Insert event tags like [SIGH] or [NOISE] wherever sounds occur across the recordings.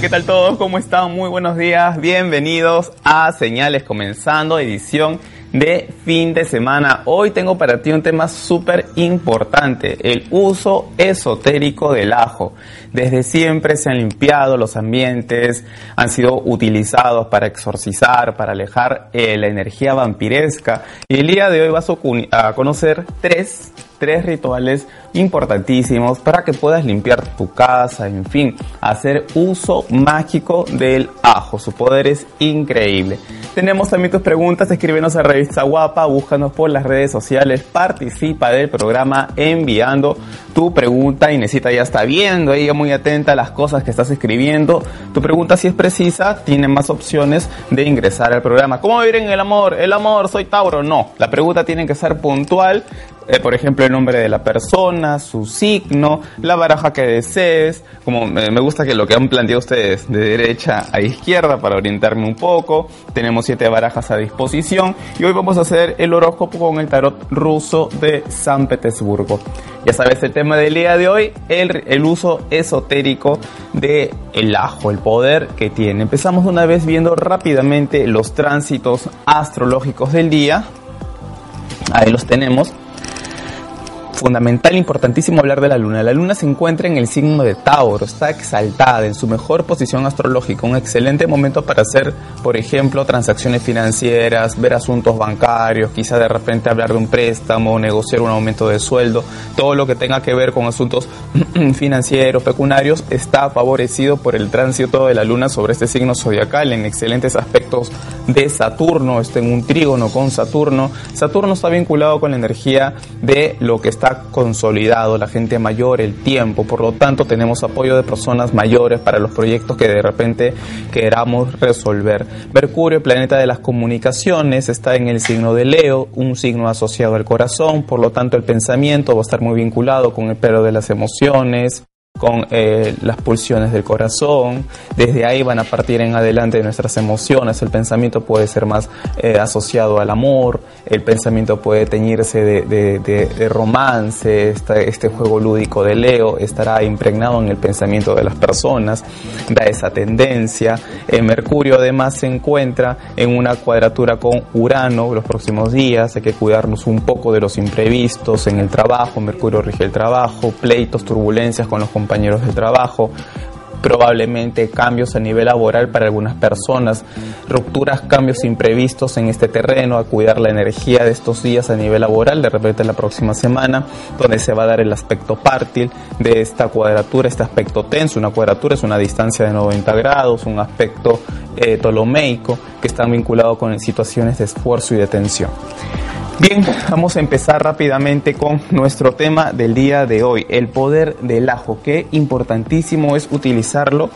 ¿qué tal todos? ¿Cómo están? Muy buenos días. Bienvenidos a Señales comenzando edición de fin de semana. Hoy tengo para ti un tema súper importante, el uso esotérico del ajo. Desde siempre se han limpiado los ambientes, han sido utilizados para exorcizar, para alejar eh, la energía vampiresca. Y el día de hoy vas a conocer tres tres rituales importantísimos para que puedas limpiar tu casa, en fin, hacer uso mágico del ajo. Su poder es increíble. Tenemos también tus preguntas, escríbenos a Revista Guapa, búscanos por las redes sociales, participa del programa enviando tu pregunta. Inesita ya está viendo, ella muy atenta a las cosas que estás escribiendo. Tu pregunta si es precisa, tiene más opciones de ingresar al programa. ¿Cómo vivir en el amor? El amor, soy Tauro. No, la pregunta tiene que ser puntual, eh, por ejemplo, el nombre de la persona, su signo, la baraja que desees, como me gusta que lo que han planteado ustedes de derecha a izquierda para orientarme un poco. Tenemos siete barajas a disposición y hoy vamos a hacer el horóscopo con el tarot ruso de San Petersburgo. Ya sabes el tema del día de hoy, el, el uso esotérico de el ajo, el poder que tiene. Empezamos una vez viendo rápidamente los tránsitos astrológicos del día. Ahí los tenemos fundamental, importantísimo hablar de la luna. La luna se encuentra en el signo de Tauro, está exaltada en su mejor posición astrológica, un excelente momento para hacer, por ejemplo, transacciones financieras, ver asuntos bancarios, quizá de repente hablar de un préstamo, negociar un aumento de sueldo, todo lo que tenga que ver con asuntos [CLEARS THROAT] financieros, pecuniarios, está favorecido por el tránsito de la luna sobre este signo zodiacal en excelentes aspectos de Saturno, está en un trígono con Saturno. Saturno está vinculado con la energía de lo que está consolidado, la gente mayor, el tiempo, por lo tanto tenemos apoyo de personas mayores para los proyectos que de repente queramos resolver. Mercurio, planeta de las comunicaciones, está en el signo de Leo, un signo asociado al corazón, por lo tanto el pensamiento va a estar muy vinculado con el pelo de las emociones, con eh, las pulsiones del corazón. Desde ahí van a partir en adelante nuestras emociones. El pensamiento puede ser más eh, asociado al amor, el pensamiento puede teñirse de, romance, este, este, juego lúdico de Leo estará impregnado en el pensamiento de las personas, da esa tendencia. Eh, Mercurio además se encuentra en una cuadratura con Urano los próximos días, hay que cuidarnos un poco de los imprevistos en el trabajo, Mercurio rige el trabajo, pleitos, turbulencias con los compañeros compañeros de trabajo, probablemente cambios a nivel laboral para algunas personas, rupturas, cambios imprevistos en este terreno, a cuidar la energía de estos días a nivel laboral, de repente la próxima semana, donde se va a dar el aspecto pártil de esta cuadratura, este aspecto tenso, una cuadratura es una distancia de 90 grados, un aspecto eh, tolomeico que está vinculado con situaciones de esfuerzo y de tensión. Bien, vamos a empezar rápidamente con nuestro tema del día de hoy, el poder del ajo. Qué importantísimo es utilizarlo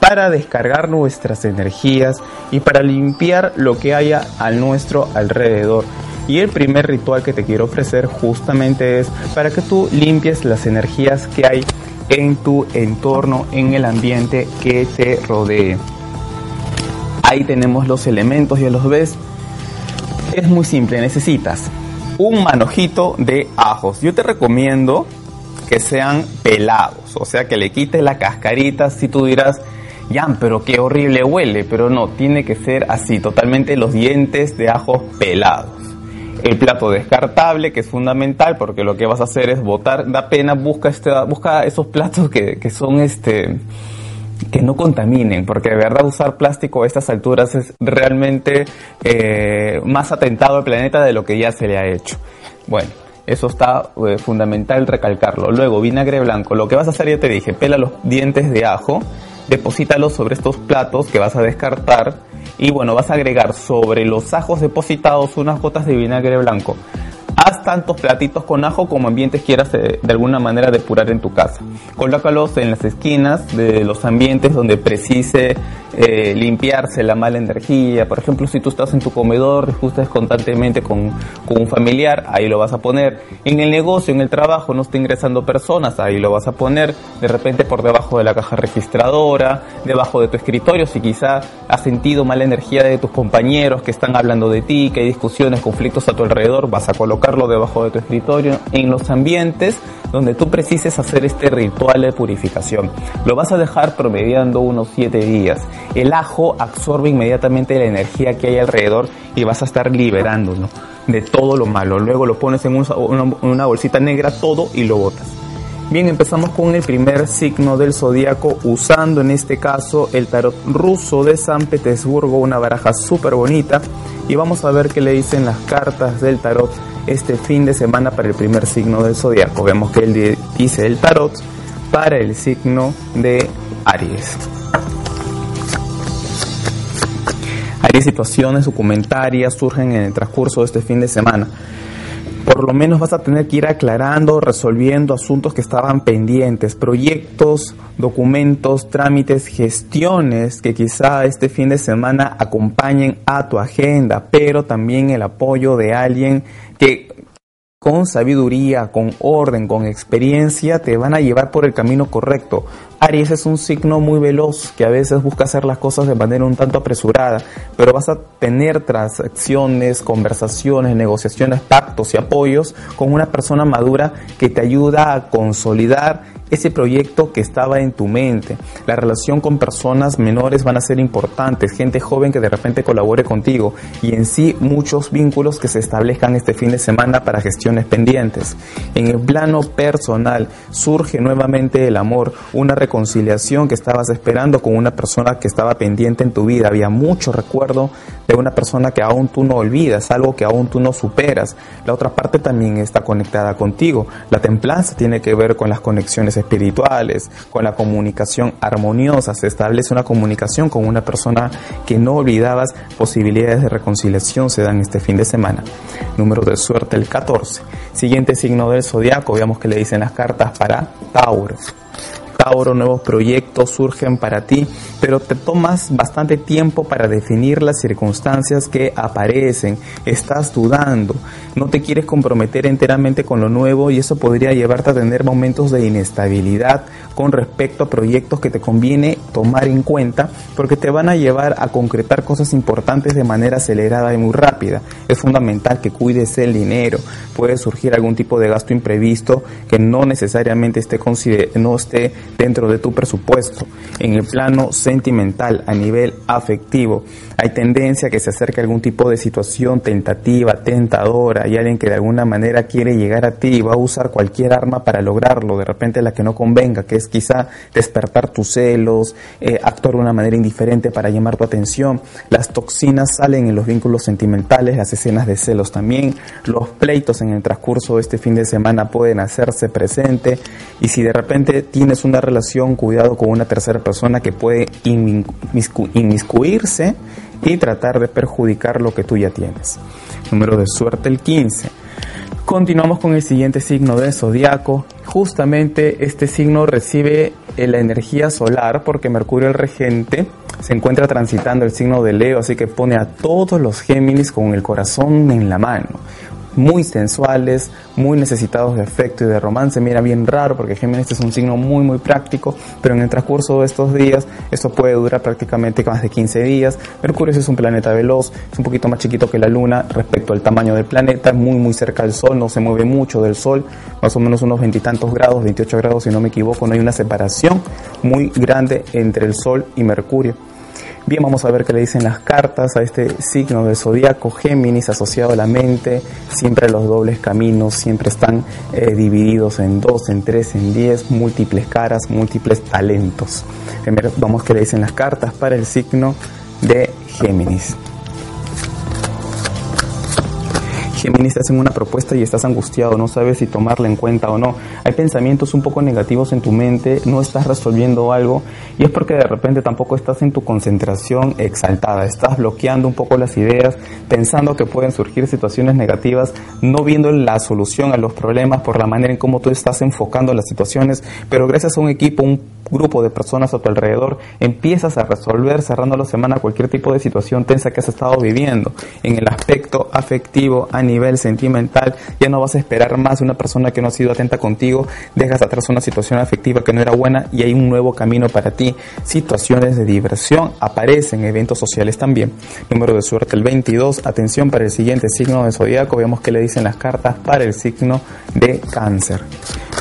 para descargar nuestras energías y para limpiar lo que haya a nuestro alrededor. Y el primer ritual que te quiero ofrecer justamente es para que tú limpies las energías que hay en tu entorno, en el ambiente que te rodee. Ahí tenemos los elementos, ya los ves, es muy simple, necesitas un manojito de ajos. Yo te recomiendo que sean pelados, o sea que le quites la cascarita si tú dirás, ya, pero qué horrible huele, pero no, tiene que ser así, totalmente los dientes de ajos pelados. El plato descartable, que es fundamental porque lo que vas a hacer es botar, da pena, busca, este, busca esos platos que, que son este que no contaminen, porque de verdad usar plástico a estas alturas es realmente eh, más atentado al planeta de lo que ya se le ha hecho. Bueno, eso está eh, fundamental recalcarlo. Luego, vinagre blanco. Lo que vas a hacer, ya te dije, pela los dientes de ajo, deposítalos sobre estos platos que vas a descartar y bueno, vas a agregar sobre los ajos depositados unas gotas de vinagre blanco haz tantos platitos con ajo como ambientes quieras eh, de, alguna manera depurar en tu casa. Colócalos en las esquinas de los ambientes donde precise eh, limpiarse la mala energía. Por ejemplo, si tú estás en tu comedor, discutes constantemente con, con un familiar, ahí lo vas a poner. En el negocio, en el trabajo, no está ingresando personas, ahí lo vas a poner. De repente por debajo de la caja registradora, debajo de tu escritorio, si quizá has sentido mala energía de tus compañeros que están hablando de ti, que hay discusiones, conflictos a tu alrededor, vas a colocar debajo de tu escritorio, en los ambientes donde tú precises hacer este ritual de purificación. Lo vas a dejar promediando unos 7 días. El ajo absorbe inmediatamente la energía que hay alrededor y vas a estar liberándolo de todo lo malo. Luego lo pones en una bolsita negra todo y lo botas. Bien, empezamos con el primer signo del zodiaco usando en este caso el tarot ruso de San Petersburgo, una baraja súper bonita. Y vamos a ver qué le dicen las cartas del tarot este fin de semana para el primer signo del zodiaco. Vemos que él dice el tarot para el signo de Aries. Hay situaciones documentarias surgen en el transcurso de este fin de semana por lo menos vas a tener que ir aclarando, resolviendo asuntos que estaban pendientes, proyectos, documentos, trámites, gestiones que quizá este fin de semana acompañen a tu agenda, pero también el apoyo de alguien que con sabiduría, con orden, con experiencia, te van a llevar por el camino correcto. Aries es un signo muy veloz que a veces busca hacer las cosas de manera un tanto apresurada, pero vas a tener transacciones, conversaciones, negociaciones, pactos y apoyos con una persona madura que te ayuda a consolidar ese proyecto que estaba en tu mente. La relación con personas menores van a ser importantes, gente joven que de repente colabore contigo y en sí muchos vínculos que se establezcan este fin de semana para gestiones pendientes. En el plano personal surge nuevamente el amor, una reconciliación que estabas esperando con una persona que estaba pendiente en tu vida. Había mucho recuerdo de una persona que aún tú no olvidas, algo que aún tú no superas. La otra parte también está conectada contigo. La templanza tiene que ver con las conexiones espirituales, con la comunicación armoniosa. Se establece una comunicación con una persona que no olvidabas. Posibilidades de reconciliación se dan este fin de semana. Número de suerte el 14. Siguiente signo del zodiaco, veamos que le dicen las cartas para Tauro. Tauro, nuevos proyectos surgen para ti, pero te tomas bastante tiempo para definir las circunstancias que aparecen. Estás dudando, no te quieres comprometer enteramente con lo nuevo y eso podría llevarte a tener momentos de inestabilidad con respecto a proyectos que te conviene tomar en cuenta porque te van a llevar a concretar cosas importantes de manera acelerada y muy rápida. Es fundamental que cuides el dinero. Puede surgir algún tipo de gasto imprevisto que no necesariamente esté, no esté dentro de tu presupuesto. En el plano sentimental, a nivel afectivo, hay tendencia a que se acerque algún tipo de situación tentativa, tentadora, hay alguien que de alguna manera quiere llegar a ti y va a usar cualquier arma para lograrlo, de repente la que no convenga, que es quizá despertar tus celos, eh, actuar de una manera indiferente para llamar tu atención. Las toxinas salen en los vínculos sentimentales, las escenas de celos también, los pleitos en el transcurso de este fin de semana pueden hacerse presente y si de repente tienes una relación, cuidado con una tercera persona que puede inmiscuirse y tratar de perjudicar lo que tú ya tienes. Número de suerte el 15. Continuamos con el siguiente signo de zodiaco. Justamente este signo recibe la energía solar porque Mercurio el regente se encuentra transitando el signo de Leo, así que pone a todos los Géminis con el corazón en la mano muy sensuales, muy necesitados de afecto y de romance. Mira, bien raro porque Géminis es un signo muy, muy práctico, pero en el transcurso de estos días, esto puede durar prácticamente más de 15 días. Mercurio es un planeta veloz, es un poquito más chiquito que la Luna respecto al tamaño del planeta, muy, muy cerca del Sol, no se mueve mucho del Sol, más o menos unos veintitantos grados, 28 grados si no me equivoco, no hay una separación muy grande entre el Sol y Mercurio. Bien, vamos a ver qué le dicen las cartas a este signo del zodiaco Géminis asociado a la mente. Siempre los dobles caminos, siempre están eh, divididos en dos, en tres, en diez, múltiples caras, múltiples talentos. Primero vamos a qué le dicen las cartas para el signo de Géminis. Géminis te hacen una propuesta y estás angustiado, no sabes si tomarla en cuenta o no. Hay pensamientos un poco negativos en tu mente, no estás resolviendo algo y es porque de repente tampoco estás en tu concentración exaltada, estás bloqueando un poco las ideas, pensando que pueden surgir situaciones negativas, no viendo la solución a los problemas por la manera en cómo tú estás enfocando las situaciones, pero gracias a un equipo, un grupo de personas a tu alrededor, empiezas a resolver cerrando la semana cualquier tipo de situación tensa que has estado viviendo. En el aspecto afectivo, a nivel sentimental, ya no vas a esperar más una persona que no ha sido atenta contigo, dejas atrás una situación afectiva que no era buena y hay un nuevo camino para ti. Situaciones de diversión aparecen, eventos sociales también. Número de suerte el 22, atención para el siguiente signo de zodiaco, veamos qué le dicen las cartas para el signo de cáncer.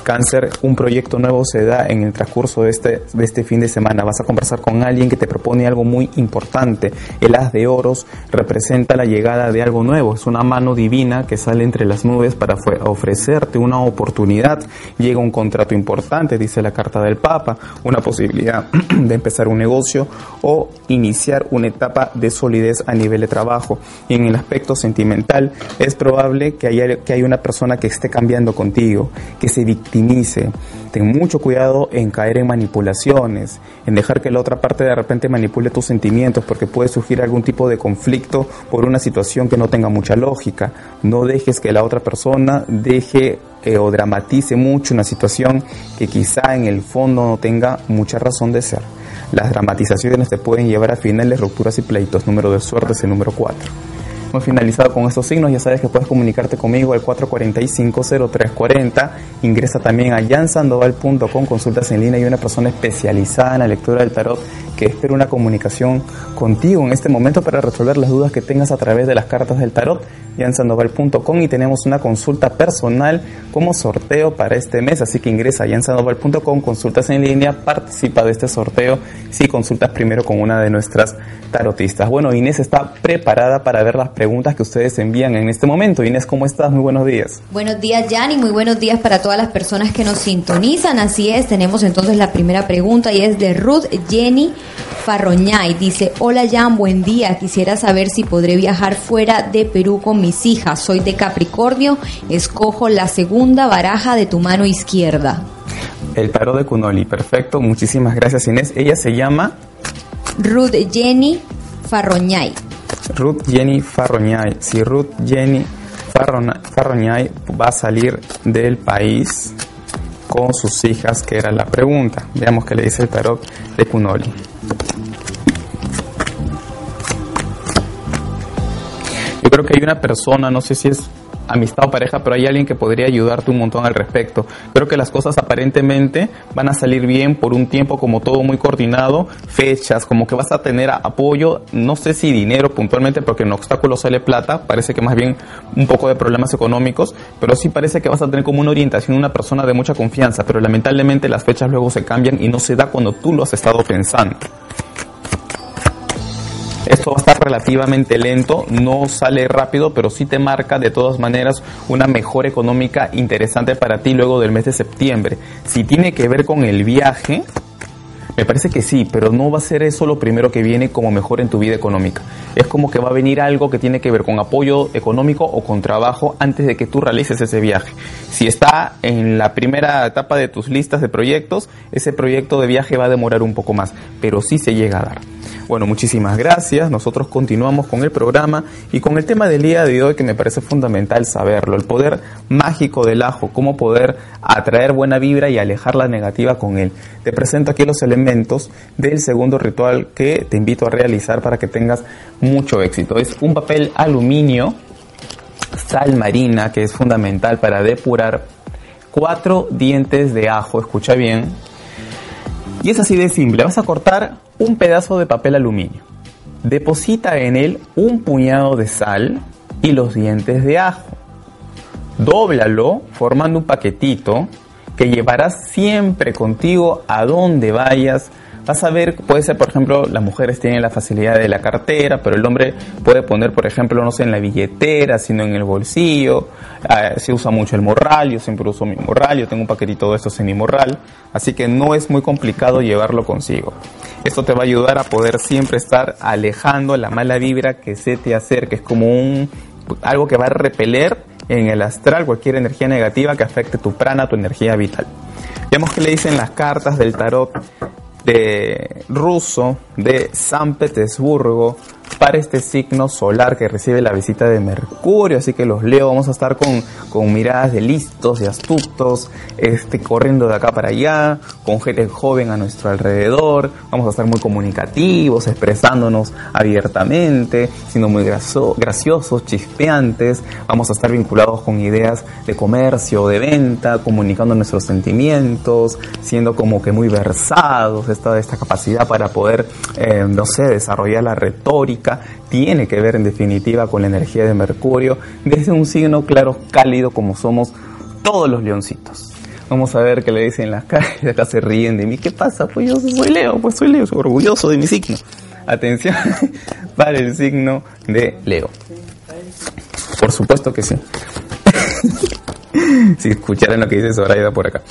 Cáncer, un proyecto nuevo se da en el transcurso de este, de este fin de semana. Vas a conversar con alguien que te propone algo muy importante. El haz de oros representa la llegada de algo nuevo. Es una mano divina que sale entre las nubes para ofrecerte una oportunidad. Llega un contrato importante, dice la carta del Papa, una posibilidad [CLEARS THROAT] de empezar un negocio o iniciar una etapa de solidez a nivel de trabajo. Y en el aspecto sentimental es probable que haya, que haya una persona que esté cambiando contigo, que se victimice. Ten mucho cuidado en caer en manipulaciones, en dejar que la otra parte de repente manipule tus sentimientos, porque puede surgir algún tipo de conflicto por una situación que no tenga mucha lógica. No dejes que la otra persona deje eh, o dramatice mucho una situación que quizá en el fondo no tenga mucha razón de ser. Las dramatizaciones te pueden llevar a finales, rupturas y pleitos. Número de suerte es el número 4 finalizado con estos signos, ya sabes que puedes comunicarte conmigo al 445-0340. Ingresa también a jansandoval.com, consultas en línea y una persona especializada en la lectura del tarot que espera una comunicación contigo en este momento para resolver las dudas que tengas a través de las cartas del tarot, jansandoval.com y tenemos una consulta personal como sorteo para este mes, así que ingresa a jansandoval.com, consultas en línea, participa de este sorteo si consultas primero con una de nuestras tarotistas. Bueno, Inés está preparada para ver las preguntas que ustedes envían en este momento. Inés, ¿cómo estás? Muy buenos días. Buenos días, Jan, y muy buenos días para todas las personas que nos sintonizan. Así es, tenemos entonces la primera pregunta y es de Ruth Jenny Farroñay. Dice, hola Jan, buen día. Quisiera saber si podré viajar fuera de Perú con mis hijas. Soy de Capricornio, escojo la segunda baraja de tu mano izquierda. El paro de Cunoli, perfecto. Muchísimas gracias Inés. Ella se llama... Ruth Jenny Farroñay. Ruth Jenny Farroñay. Si Ruth Jenny Farroñay va a salir del país con sus hijas, que era la pregunta. Veamos qué le dice el tarot de Cunoli. Yo creo que hay una persona, no sé si es amistad o pareja, pero hay alguien que podría ayudarte un montón al respecto. Creo que las cosas aparentemente van a salir bien por un tiempo como todo muy coordinado, fechas, como que vas a tener apoyo, no sé si dinero puntualmente, porque en obstáculo sale plata, parece que más bien un poco de problemas económicos, pero sí parece que vas a tener como una orientación, una persona de mucha confianza, pero lamentablemente las fechas luego se cambian y no se da cuando tú lo has estado pensando. Esto va a estar relativamente lento, no sale rápido, pero sí te marca de todas maneras una mejora económica interesante para ti luego del mes de septiembre. Si tiene que ver con el viaje, me parece que sí, pero no va a ser eso lo primero que viene como mejor en tu vida económica. Es como que va a venir algo que tiene que ver con apoyo económico o con trabajo antes de que tú realices ese viaje. Si está en la primera etapa de tus listas de proyectos, ese proyecto de viaje va a demorar un poco más, pero sí se llega a dar. Bueno, muchísimas gracias. Nosotros continuamos con el programa y con el tema del día de hoy que me parece fundamental saberlo, el poder mágico del ajo, cómo poder atraer buena vibra y alejar la negativa con él. Te presento aquí los elementos del segundo ritual que te invito a realizar para que tengas mucho éxito. Es un papel aluminio, sal marina, que es fundamental para depurar, cuatro dientes de ajo, escucha bien, y es así de simple, vas a cortar un pedazo de papel aluminio. Deposita en él un puñado de sal y los dientes de ajo. Dóblalo formando un paquetito que llevarás siempre contigo a donde vayas vas a ver, puede ser, por ejemplo, las mujeres tienen la facilidad de la cartera, pero el hombre puede poner, por ejemplo, no sé, en la billetera, sino en el bolsillo. Ah, se usa mucho el morral, yo siempre uso mi morral, yo tengo un paquetito de estos en mi morral, así que no es muy complicado llevarlo consigo. Esto te va a ayudar a poder siempre estar alejando la mala vibra que se te acerque, es como un algo que va a repeler en el astral cualquier energía negativa que afecte tu prana, tu energía vital. Vemos que le dicen las cartas del tarot de ruso de San Petersburgo para este signo solar que recibe la visita de Mercurio. Así que los leo, vamos a estar con, con miradas de listos y astutos, este, corriendo de acá para allá, con gente joven a nuestro alrededor. Vamos a estar muy comunicativos, expresándonos abiertamente, siendo muy graciosos, chispeantes. Vamos a estar vinculados con ideas de comercio, de venta, comunicando nuestros sentimientos, siendo como que muy versados, esta, esta capacidad para poder, eh, no sé, desarrollar la retórica tiene que ver en definitiva con la energía de Mercurio desde un signo claro cálido como somos todos los leoncitos. Vamos a ver qué le dicen las caras. [LAUGHS] Acá se ríen de mí. ¿Qué pasa? Pues yo soy Leo, pues soy Leo, soy orgulloso de mi signo. Atención [LAUGHS] para el signo de Leo. Por supuesto que sí. [LAUGHS] si escucharan lo que dice Zoraida por acá.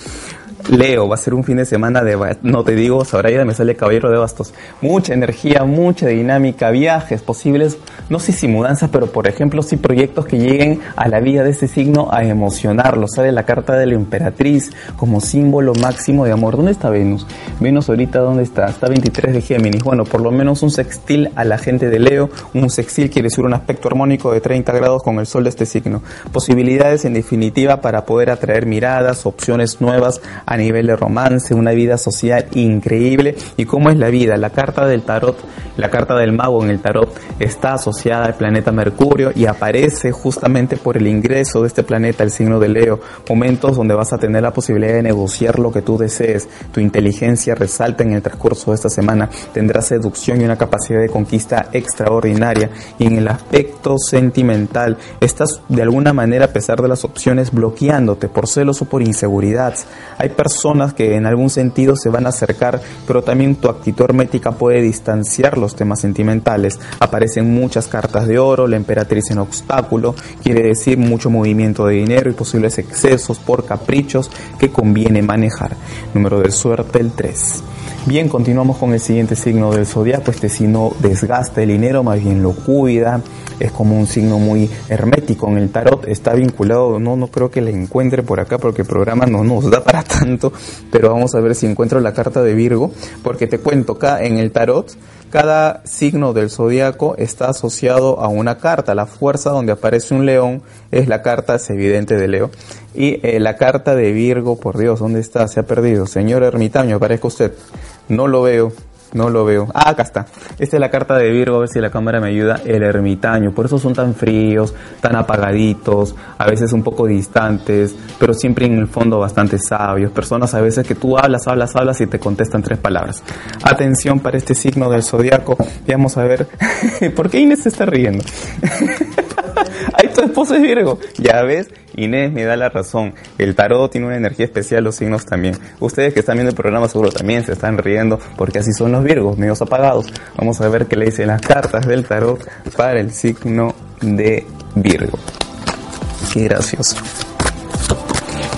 Leo, va a ser un fin de semana de... No te digo, Sabrina, me sale caballero de bastos. Mucha energía, mucha dinámica, viajes posibles, no sé si mudanzas, pero por ejemplo sí proyectos que lleguen a la vida de este signo a emocionarlo. Sale la carta de la emperatriz como símbolo máximo de amor. ¿Dónde está Venus? Venus ahorita, ¿dónde está? Está 23 de Géminis. Bueno, por lo menos un sextil a la gente de Leo. Un sextil quiere decir un aspecto armónico de 30 grados con el sol de este signo. Posibilidades en definitiva para poder atraer miradas, opciones nuevas nivel de romance, una vida social increíble. ¿Y cómo es la vida? La carta del tarot, la carta del mago en el tarot está asociada al planeta Mercurio y aparece justamente por el ingreso de este planeta, el signo de Leo, momentos donde vas a tener la posibilidad de negociar lo que tú desees. Tu inteligencia resalta en el transcurso de esta semana. Tendrás seducción y una capacidad de conquista extraordinaria. Y en el aspecto sentimental, estás de alguna manera, a pesar de las opciones, bloqueándote por celos o por inseguridad. Hay personas que en algún sentido se van a acercar, pero también tu actitud hermética puede distanciar los temas sentimentales. Aparecen muchas cartas de oro, la emperatriz en obstáculo, quiere decir mucho movimiento de dinero y posibles excesos por caprichos que conviene manejar. Número de suerte el 3. Bien, continuamos con el siguiente signo del zodiaco. Este signo desgasta el dinero, más bien lo cuida. Es como un signo muy hermético en el tarot. Está vinculado, no, no creo que le encuentre por acá porque el programa no nos da para [LAUGHS] tanto. Pero vamos a ver si encuentro la carta de Virgo. Porque te cuento acá en el tarot, cada signo del zodiaco está asociado a una carta. La fuerza donde aparece un león es la carta, es evidente, de Leo. Y eh, la carta de Virgo, por Dios, ¿dónde está? Se ha perdido. Señor ermitaño, aparezca usted. No lo veo. No lo veo. Ah, acá está. Esta es la carta de Virgo, a ver si la cámara me ayuda. El ermitaño. Por eso son tan fríos, tan apagaditos, a veces un poco distantes, pero siempre en el fondo bastante sabios. Personas a veces que tú hablas, hablas, hablas y te contestan tres palabras. Atención para este signo del zodiaco. Vamos a ver. [LAUGHS] ¿Por qué Inés se está riendo? [LAUGHS] Ahí tu esposo es Virgo. Ya ves, Inés me da la razón. El tarot tiene una energía especial, los signos también. Ustedes que están viendo el programa seguro también se están riendo porque así son los Virgos, medios apagados. Vamos a ver qué le dicen las cartas del tarot para el signo de Virgo. Qué gracioso.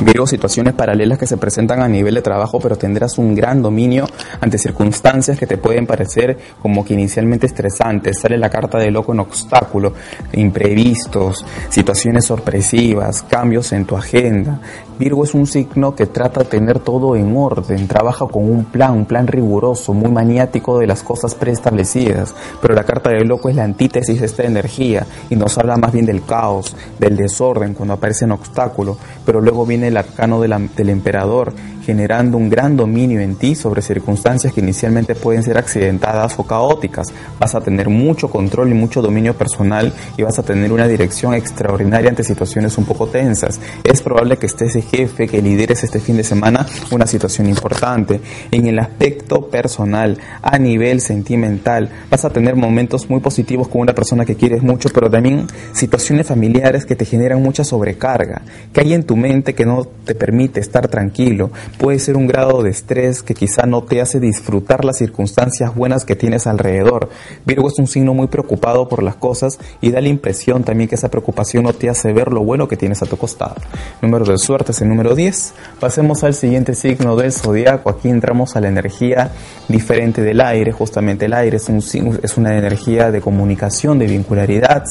Virgo, situaciones paralelas que se presentan a nivel de trabajo, pero tendrás un gran dominio ante circunstancias que te pueden parecer como que inicialmente estresantes. Sale la carta de loco en obstáculo, imprevistos, situaciones sorpresivas, cambios en tu agenda. Virgo es un signo que trata de tener todo en orden, trabaja con un plan, un plan riguroso, muy maniático de las cosas preestablecidas, pero la carta del loco es la antítesis de esta energía y nos habla más bien del caos, del desorden cuando aparecen obstáculos, pero luego viene el arcano del emperador generando un gran dominio en ti sobre circunstancias que inicialmente pueden ser accidentadas o caóticas. Vas a tener mucho control y mucho dominio personal y vas a tener una dirección extraordinaria ante situaciones un poco tensas. Es probable que estés de jefe, que lideres este fin de semana una situación importante. En el aspecto personal, a nivel sentimental, vas a tener momentos muy positivos con una persona que quieres mucho, pero también situaciones familiares que te generan mucha sobrecarga, que hay en tu mente que no te permite estar tranquilo puede ser un grado de estrés que quizá no te hace disfrutar las circunstancias buenas que tienes alrededor. Virgo es un signo muy preocupado por las cosas y da la impresión también que esa preocupación no te hace ver lo bueno que tienes a tu costado. Número de suerte número 10. Pasemos al siguiente signo del zodiaco. Aquí entramos a la energía diferente del aire. Justamente el aire es una energía de comunicación, de vincularidad.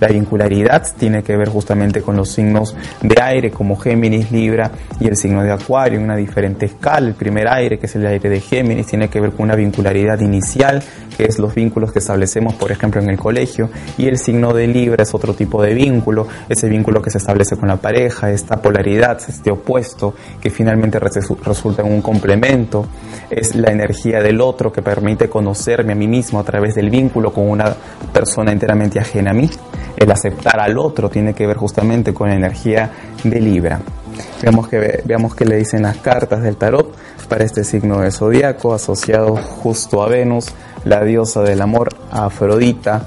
La vincularidad tiene que ver justamente con los signos de aire como Géminis, Libra y el signo de Acuario, una diferente escala. El primer aire, que es el aire de Géminis, tiene que ver con una vincularidad inicial, que es los vínculos que establecemos, por ejemplo, en el colegio, y el signo de Libra es otro tipo de vínculo, ese vínculo que se establece con la pareja, esta polaridad, este opuesto, que finalmente resulta en un complemento, es la energía del otro que permite conocerme a mí mismo a través del vínculo con una persona enteramente ajena a mí. El aceptar al otro tiene que ver justamente con la energía de Libra. Veamos que, veamos le dicen las cartas del tarot para este signo de zodiaco asociado justo a Venus, la diosa del amor, Afrodita.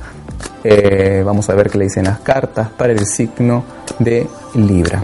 Eh, vamos a ver qué le dicen las cartas para el signo de Libra.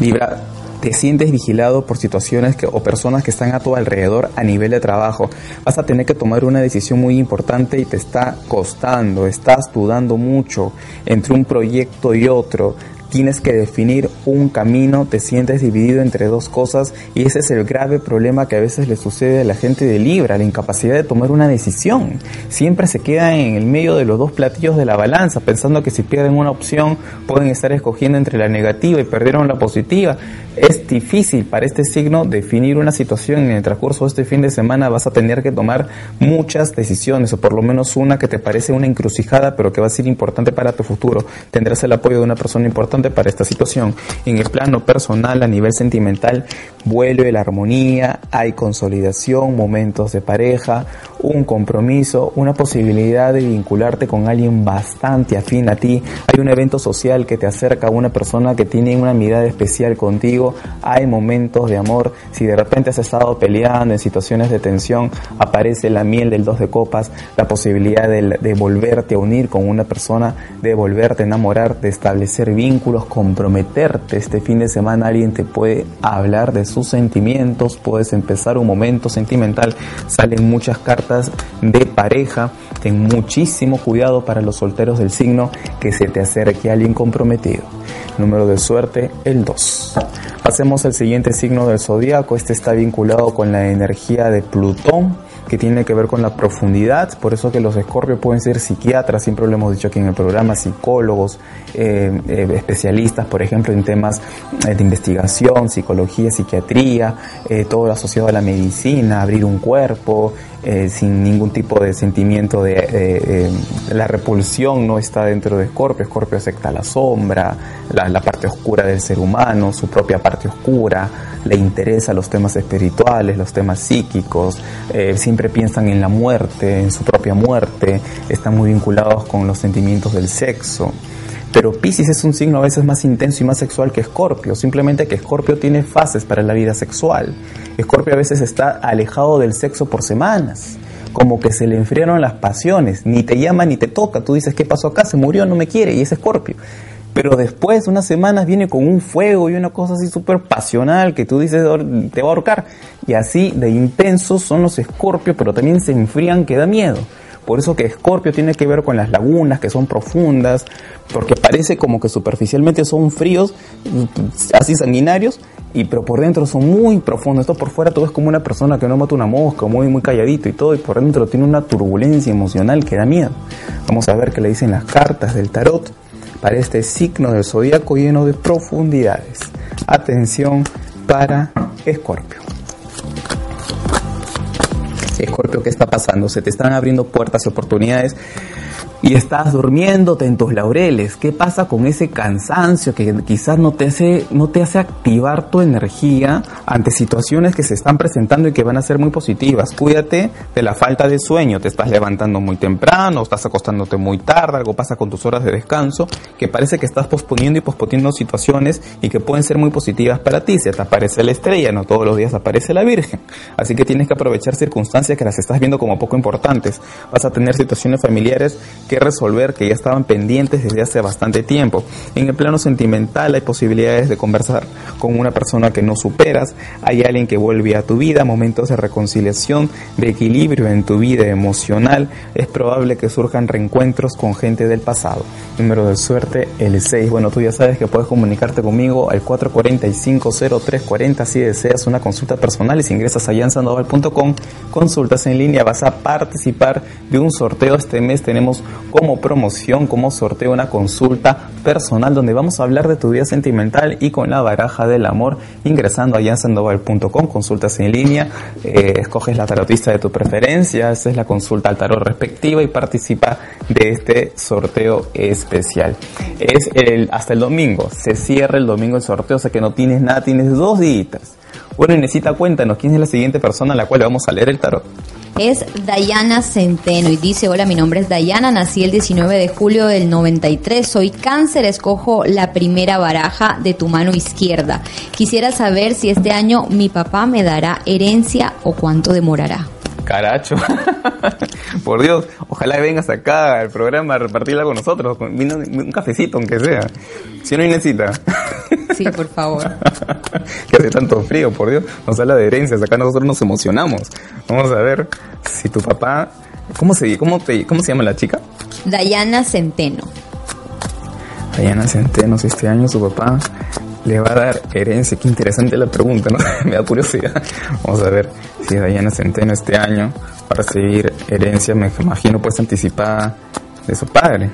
Libra, te sientes vigilado por situaciones que, o personas que están a tu alrededor a nivel de trabajo. Vas a tener que tomar una decisión muy importante y te está costando, estás dudando mucho entre un proyecto y otro tienes que definir un camino, te sientes dividido entre dos cosas y ese es el grave problema que a veces le sucede a la gente de Libra, la incapacidad de tomar una decisión. Siempre se queda en el medio de los dos platillos de la balanza, pensando que si pierden una opción pueden estar escogiendo entre la negativa y perdieron la positiva. Es difícil para este signo definir una situación en el transcurso de este fin de semana vas a tener que tomar muchas decisiones o por lo menos una que te parece una encrucijada pero que va a ser importante para tu futuro. Tendrás el apoyo de una persona importante para esta situación. En el plano personal, a nivel sentimental, vuelve la armonía, hay consolidación, momentos de pareja, un compromiso, una posibilidad de vincularte con alguien bastante afín a ti. Hay un evento social que te acerca a una persona que tiene una mirada especial contigo. Hay momentos de amor. Si de repente has estado peleando en situaciones de tensión, aparece la miel del dos de copas, la posibilidad de, de volverte a unir con una persona, de volverte a enamorar, de establecer vínculos comprometerte. Este fin de semana alguien te puede hablar de sus sentimientos, puedes empezar un momento sentimental. Salen muchas cartas de pareja. Ten muchísimo cuidado para los solteros del signo que se te acerque alguien comprometido. Número de suerte, el 2. Pasemos al siguiente signo del zodiaco. Este está vinculado con la energía de Plutón que tiene que ver con la profundidad, por eso que los escorpios pueden ser psiquiatras, siempre lo hemos dicho aquí en el programa, psicólogos, eh, eh, especialistas, por ejemplo, en temas eh, de investigación, psicología, psiquiatría, todo lo asociado a la medicina, abrir un cuerpo, sin ningún tipo de sentimiento de la repulsión no está dentro de Escorpio, Escorpio acepta la sombra, la, la parte oscura del ser humano, su propia parte oscura, le interesa los temas espirituales, los temas psíquicos, eh, siempre piensan en la muerte, en su propia muerte, están muy vinculados con los sentimientos del sexo. Pero Pisces es un signo a veces más intenso y más sexual que Escorpio, simplemente que Escorpio tiene fases para la vida sexual. Escorpio a veces está alejado del sexo por semanas, como que se le enfriaron las pasiones, ni te llama ni te toca, tú dices, ¿qué pasó acá? Se murió, no me quiere, y es Escorpio pero después, unas semanas, viene con un fuego y una cosa así súper pasional que tú dices te va a ahorcar. Y así de intensos son los escorpios, pero también se enfrían que da miedo. Por eso que Escorpio tiene que ver con las lagunas que son profundas, porque parece como que superficialmente son fríos, así sanguinarios, y pero por dentro son muy profundos. Esto por fuera todo es como una persona que no mata una mosca, muy muy calladito y todo, y por dentro tiene una turbulencia emocional que da miedo. Vamos a ver qué le dicen las cartas del tarot para este signo del zodiaco lleno de profundidades. Atención para Escorpio. Escorpio, ¿qué está pasando? Se te están abriendo puertas y oportunidades y estás durmiéndote en tus laureles. ¿Qué pasa con ese cansancio que quizás no te hace, no te hace activar tu energía ante situaciones que se están presentando y que van a ser muy positivas? Cuídate de la falta de sueño. Te estás levantando muy temprano, estás acostándote muy tarde, algo pasa con tus horas de descanso, que parece que estás posponiendo y posponiendo situaciones y que pueden ser muy positivas para ti. Se te aparece la estrella, no todos los días aparece la Virgen. Así que tienes que aprovechar circunstancias que las estás viendo como poco importantes. Vas a tener situaciones familiares que resolver que ya estaban pendientes desde hace bastante tiempo. En el plano sentimental hay posibilidades de conversar con una persona que no superas, hay alguien que vuelve a tu vida, momentos de reconciliación, de equilibrio en tu vida emocional, es probable que surjan reencuentros con gente del pasado. Número de suerte, el 6. Bueno, tú ya sabes que puedes comunicarte conmigo al 445-0340 si deseas una consulta personal y si ingresas a yansandoval.com, consultas en línea, vas a participar de un sorteo. Este mes tenemos como promoción, como sorteo, una consulta personal donde vamos a hablar de tu vida sentimental y con la baraja del amor ingresando a jansandoval.com, consultas en línea, eh, escoges la tarotista de tu preferencia, haces la consulta al tarot respectiva y participa de este sorteo especial. Es el, hasta el domingo, se cierra el domingo el sorteo, o sea que no tienes nada, tienes dos días. Bueno, necesita cuéntanos quién es la siguiente persona a la cual vamos a leer el tarot es Dayana Centeno y dice, hola, mi nombre es Dayana, nací el 19 de julio del 93, soy cáncer, escojo la primera baraja de tu mano izquierda. Quisiera saber si este año mi papá me dará herencia o cuánto demorará. Caracho. [LAUGHS] Por Dios, ojalá vengas acá al programa a repartirla con nosotros, con un cafecito aunque sea. Si no hay necesita. [LAUGHS] Sí, por favor. que hace tanto frío, por Dios. Nos habla de herencias, acá nosotros nos emocionamos. Vamos a ver si tu papá... ¿Cómo se, cómo te, cómo se llama la chica? Dayana Centeno. Dayana Centeno, si este año su papá le va a dar herencia. Qué interesante la pregunta, ¿no? [LAUGHS] Me da curiosidad. Vamos a ver si Dayana Centeno este año va a recibir herencia, me imagino, pues anticipada de su padre.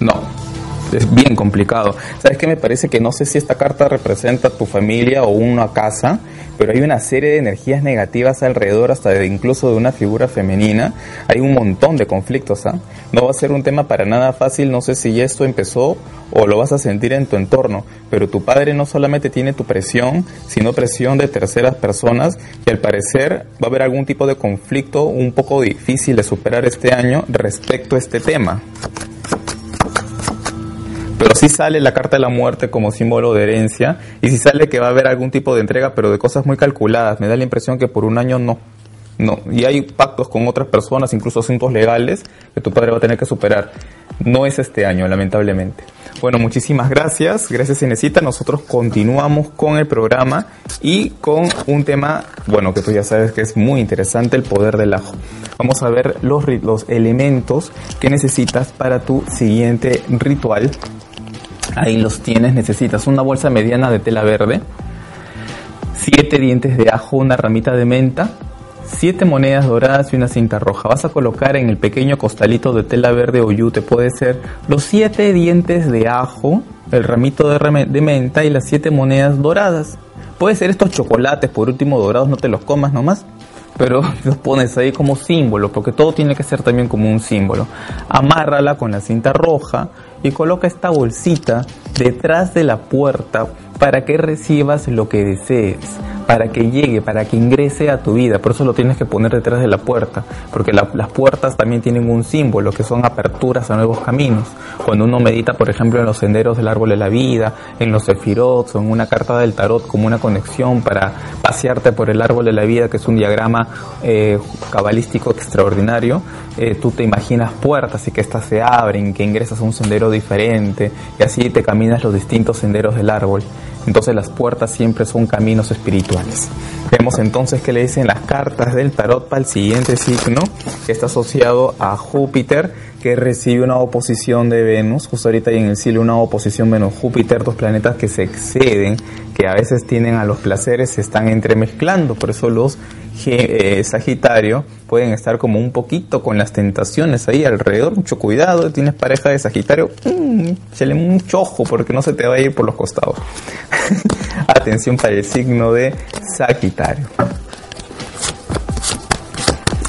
No, es bien complicado. ¿Sabes qué? Me parece que no sé si esta carta representa tu familia o una casa, pero hay una serie de energías negativas alrededor, hasta de, incluso de una figura femenina. Hay un montón de conflictos. ¿ah? No va a ser un tema para nada fácil. No sé si esto empezó o lo vas a sentir en tu entorno, pero tu padre no solamente tiene tu presión, sino presión de terceras personas y al parecer va a haber algún tipo de conflicto un poco difícil de superar este año respecto a este tema. Pero sí sale la carta de la muerte como símbolo de herencia y sí sale que va a haber algún tipo de entrega, pero de cosas muy calculadas. Me da la impresión que por un año no. No, y hay pactos con otras personas, incluso asuntos legales, que tu padre va a tener que superar. No es este año, lamentablemente. Bueno, muchísimas gracias. Gracias, Inesita. Nosotros continuamos con el programa y con un tema, bueno, que tú ya sabes que es muy interesante, el poder del ajo. Vamos a ver los, los elementos que necesitas para tu siguiente ritual. Ahí los tienes. Necesitas una bolsa mediana de tela verde, siete dientes de ajo, una ramita de menta, siete monedas doradas y una cinta roja. Vas a colocar en el pequeño costalito de tela verde o yute, puede ser los siete dientes de ajo, el ramito de, de menta y las siete monedas doradas. Puede ser estos chocolates, por último, dorados, no te los comas nomás, pero [LAUGHS] los pones ahí como símbolo, porque todo tiene que ser también como un símbolo. Amárrala con la cinta roja y coloca esta bolsita detrás de la puerta para que recibas lo que desees, para que llegue, para que ingrese a tu vida. Por eso lo tienes que poner detrás de la puerta, porque las puertas también tienen un símbolo, que son aperturas a nuevos caminos. Cuando uno medita, por ejemplo, en los senderos del árbol de la vida, en los sefirot o en una carta del tarot como una conexión para pasearte por el árbol de la vida, que es un diagrama eh, cabalístico extraordinario, eh, tú te imaginas puertas y que éstas se abren, que ingresas a un sendero diferente y así te caminas los distintos senderos del árbol. Entonces las puertas siempre son caminos espirituales. Vemos entonces que le dicen las cartas del tarot para el siguiente signo, que está asociado a Júpiter, que recibe una oposición de Venus. Justo ahorita hay en el cielo una oposición Venus-Júpiter, dos planetas que se exceden, que a veces tienen a los placeres, se están entremezclando. Por eso los eh, Sagitario pueden estar como un poquito con las tentaciones ahí alrededor. Mucho cuidado, tienes pareja de Sagitario, mmm, mucho ojo porque no se te va a ir por los costados. [LAUGHS] Atención para el signo de Sagitario.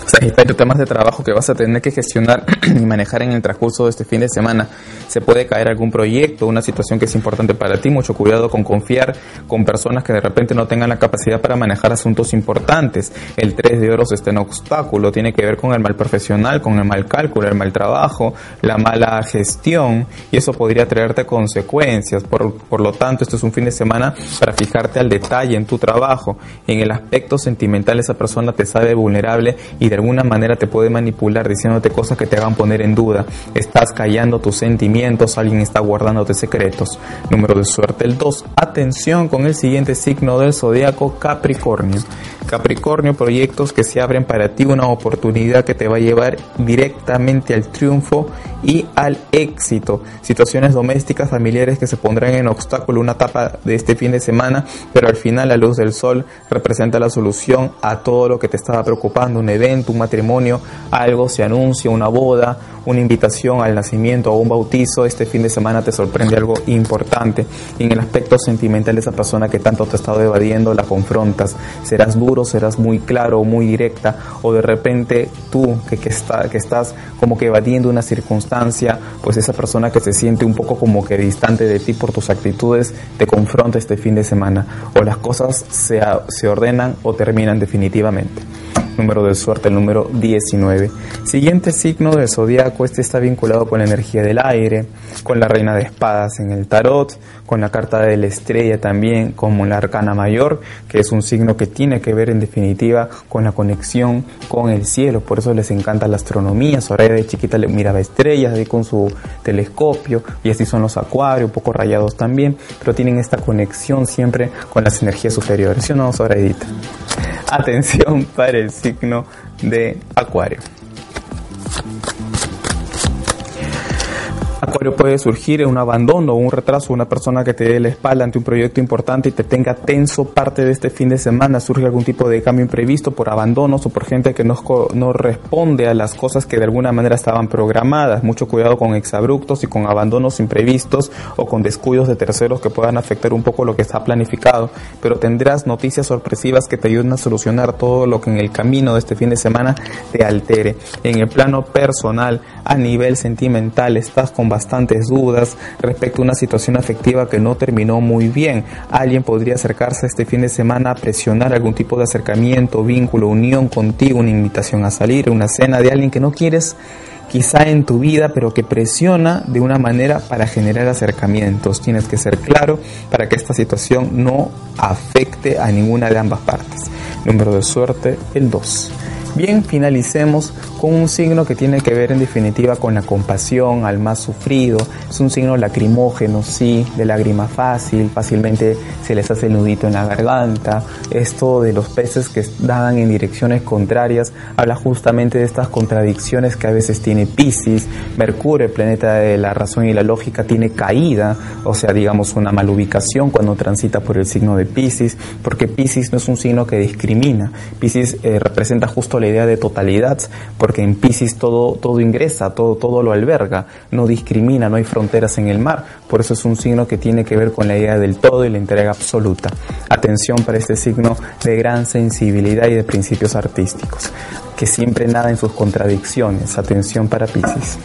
Sagitario, temas de trabajo que vas a tener que gestionar [CLEARS THROAT] y manejar en el transcurso de este fin de semana. Se puede caer algún proyecto, una situación que es importante para ti. Mucho cuidado con confiar con personas que de repente no tengan la capacidad para manejar asuntos importantes. El 3 de oros está en obstáculo, tiene que ver con el mal profesional, con el mal cálculo, el mal trabajo, la mala gestión y eso podría traerte consecuencias. Por, por lo tanto, esto es un fin de semana para fijarte al detalle en tu trabajo. En el aspecto sentimental esa persona te sabe vulnerable y de alguna manera te puede manipular diciéndote cosas que te hagan poner en duda. Estás callando tus sentimientos, alguien está guardándote secretos. Número de suerte el 2. Atención con el siguiente signo del zodiaco Capricornio. Capricornio, proyectos que se abren para ti, una oportunidad que te va a llevar directamente al triunfo y al éxito. Situaciones domésticas, familiares que se pondrán en obstáculo una etapa de este fin de semana, pero al final la luz del sol representa la solución a todo lo que te estaba preocupando, un evento, un matrimonio, algo se anuncia, una boda, una invitación al nacimiento o un bautizo, este fin de semana te sorprende algo importante. Y en el aspecto sentimental de esa persona que tanto te ha estado evadiendo, la confrontas. Serás duro, serás muy claro, muy directa, o de repente tú que, que, está, que estás como que evadiendo una circunstancia, pues esa persona que se siente un poco como que distante de ti por tus actitudes, te confronta este fin de semana. O las cosas se, se ordenan o terminan definitivamente. Número de suerte el número 19. Siguiente signo del zodiaco, este está vinculado con la energía del aire, con la reina de espadas en el tarot, con la carta de la estrella también, como la arcana mayor, que es un signo que tiene que ver en definitiva con la conexión con el cielo, por eso les encanta la astronomía, Soraya de chiquita le miraba estrellas ahí con su telescopio y así son los acuarios, un poco rayados también, pero tienen esta conexión siempre con las energías superiores, ¿sí o no, Sorayita? Atención para de acuario. Puede surgir un abandono o un retraso, una persona que te dé la espalda ante un proyecto importante y te tenga tenso parte de este fin de semana, surge algún tipo de cambio imprevisto por abandonos o por gente que no, no responde a las cosas que de alguna manera estaban programadas. Mucho cuidado con exabruptos y con abandonos imprevistos o con descuidos de terceros que puedan afectar un poco lo que está planificado, pero tendrás noticias sorpresivas que te ayuden a solucionar todo lo que en el camino de este fin de semana te altere. En el plano personal, a nivel sentimental, estás con bastantes dudas respecto a una situación afectiva que no terminó muy bien. Alguien podría acercarse este fin de semana a presionar algún tipo de acercamiento, vínculo, unión contigo, una invitación a salir, una cena de alguien que no quieres quizá en tu vida, pero que presiona de una manera para generar acercamientos. Tienes que ser claro para que esta situación no afecte a ninguna de ambas partes. Número de suerte, el 2. Bien, finalicemos con un signo que tiene que ver en definitiva con la compasión al más sufrido. Es un signo lacrimógeno, sí, de lágrima fácil, fácilmente se les hace el nudito en la garganta. Esto de los peces que nadan en direcciones contrarias habla justamente de estas contradicciones que a veces tiene Pisces. Mercurio, el planeta de la razón y la lógica, tiene caída, o sea, digamos una malubicación cuando transita por el signo de Pisces, porque Pisces no es un signo que discrimina. Pisces eh, representa justo la idea de totalidad, porque en Pisces todo, todo ingresa, todo, todo lo alberga, no discrimina, no hay fronteras en el mar, por eso es un signo que tiene que ver con la idea del todo y la entrega absoluta. Atención para este signo de gran sensibilidad y de principios artísticos, que siempre nada en sus contradicciones. Atención para Pisces.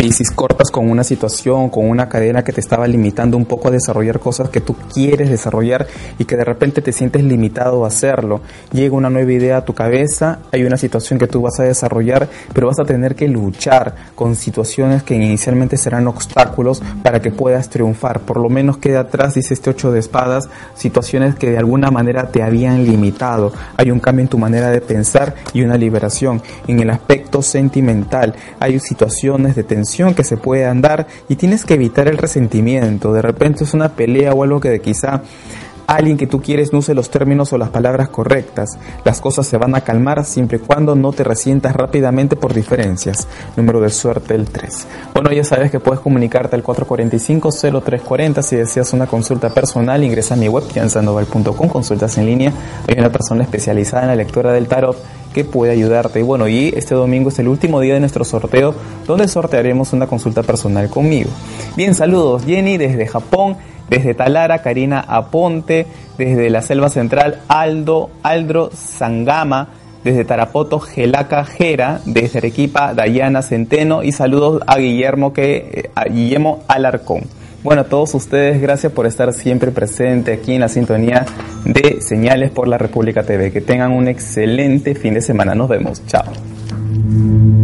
Piscis, cortas con una situación, con una cadena que te estaba limitando un poco a desarrollar cosas que tú quieres desarrollar y que de repente te sientes limitado a hacerlo. Llega una nueva idea a tu cabeza, hay una situación que tú vas a desarrollar, pero vas a tener que luchar con situaciones que inicialmente serán obstáculos para que puedas triunfar. Por lo menos queda atrás, dice este 8 de espadas, situaciones que de alguna manera te habían limitado. Hay un cambio en tu manera de pensar y una liberación. En el aspecto sentimental hay situaciones de tensión que se puede andar y tienes que evitar el resentimiento. De repente es una pelea o algo que quizá alguien que tú quieres no use los términos o las palabras correctas. Las cosas se van a calmar siempre y cuando no te resientas rápidamente por diferencias. Número de suerte el 3. Bueno, ya sabes que puedes comunicarte al 445-0340 si deseas una consulta personal. Ingresa a mi web, jansandoval.com, consultas en línea. Hay una persona especializada en la lectura del tarot que puede ayudarte. Y bueno, y este domingo es el último día de nuestro sorteo donde sortearemos una consulta personal conmigo. Bien, saludos Jenny desde Japón, desde Talara, Karina Aponte, desde la Selva Central, Aldo, Aldro Sangama, desde Tarapoto, Gelaca Jera, desde Arequipa, Dayana Centeno y saludos a Guillermo, que, eh, a Guillermo Alarcón. Bueno, a todos ustedes, gracias por estar siempre presente aquí en la sintonía de Señales por la República TV. Que tengan un excelente fin de semana. Nos vemos. Chao.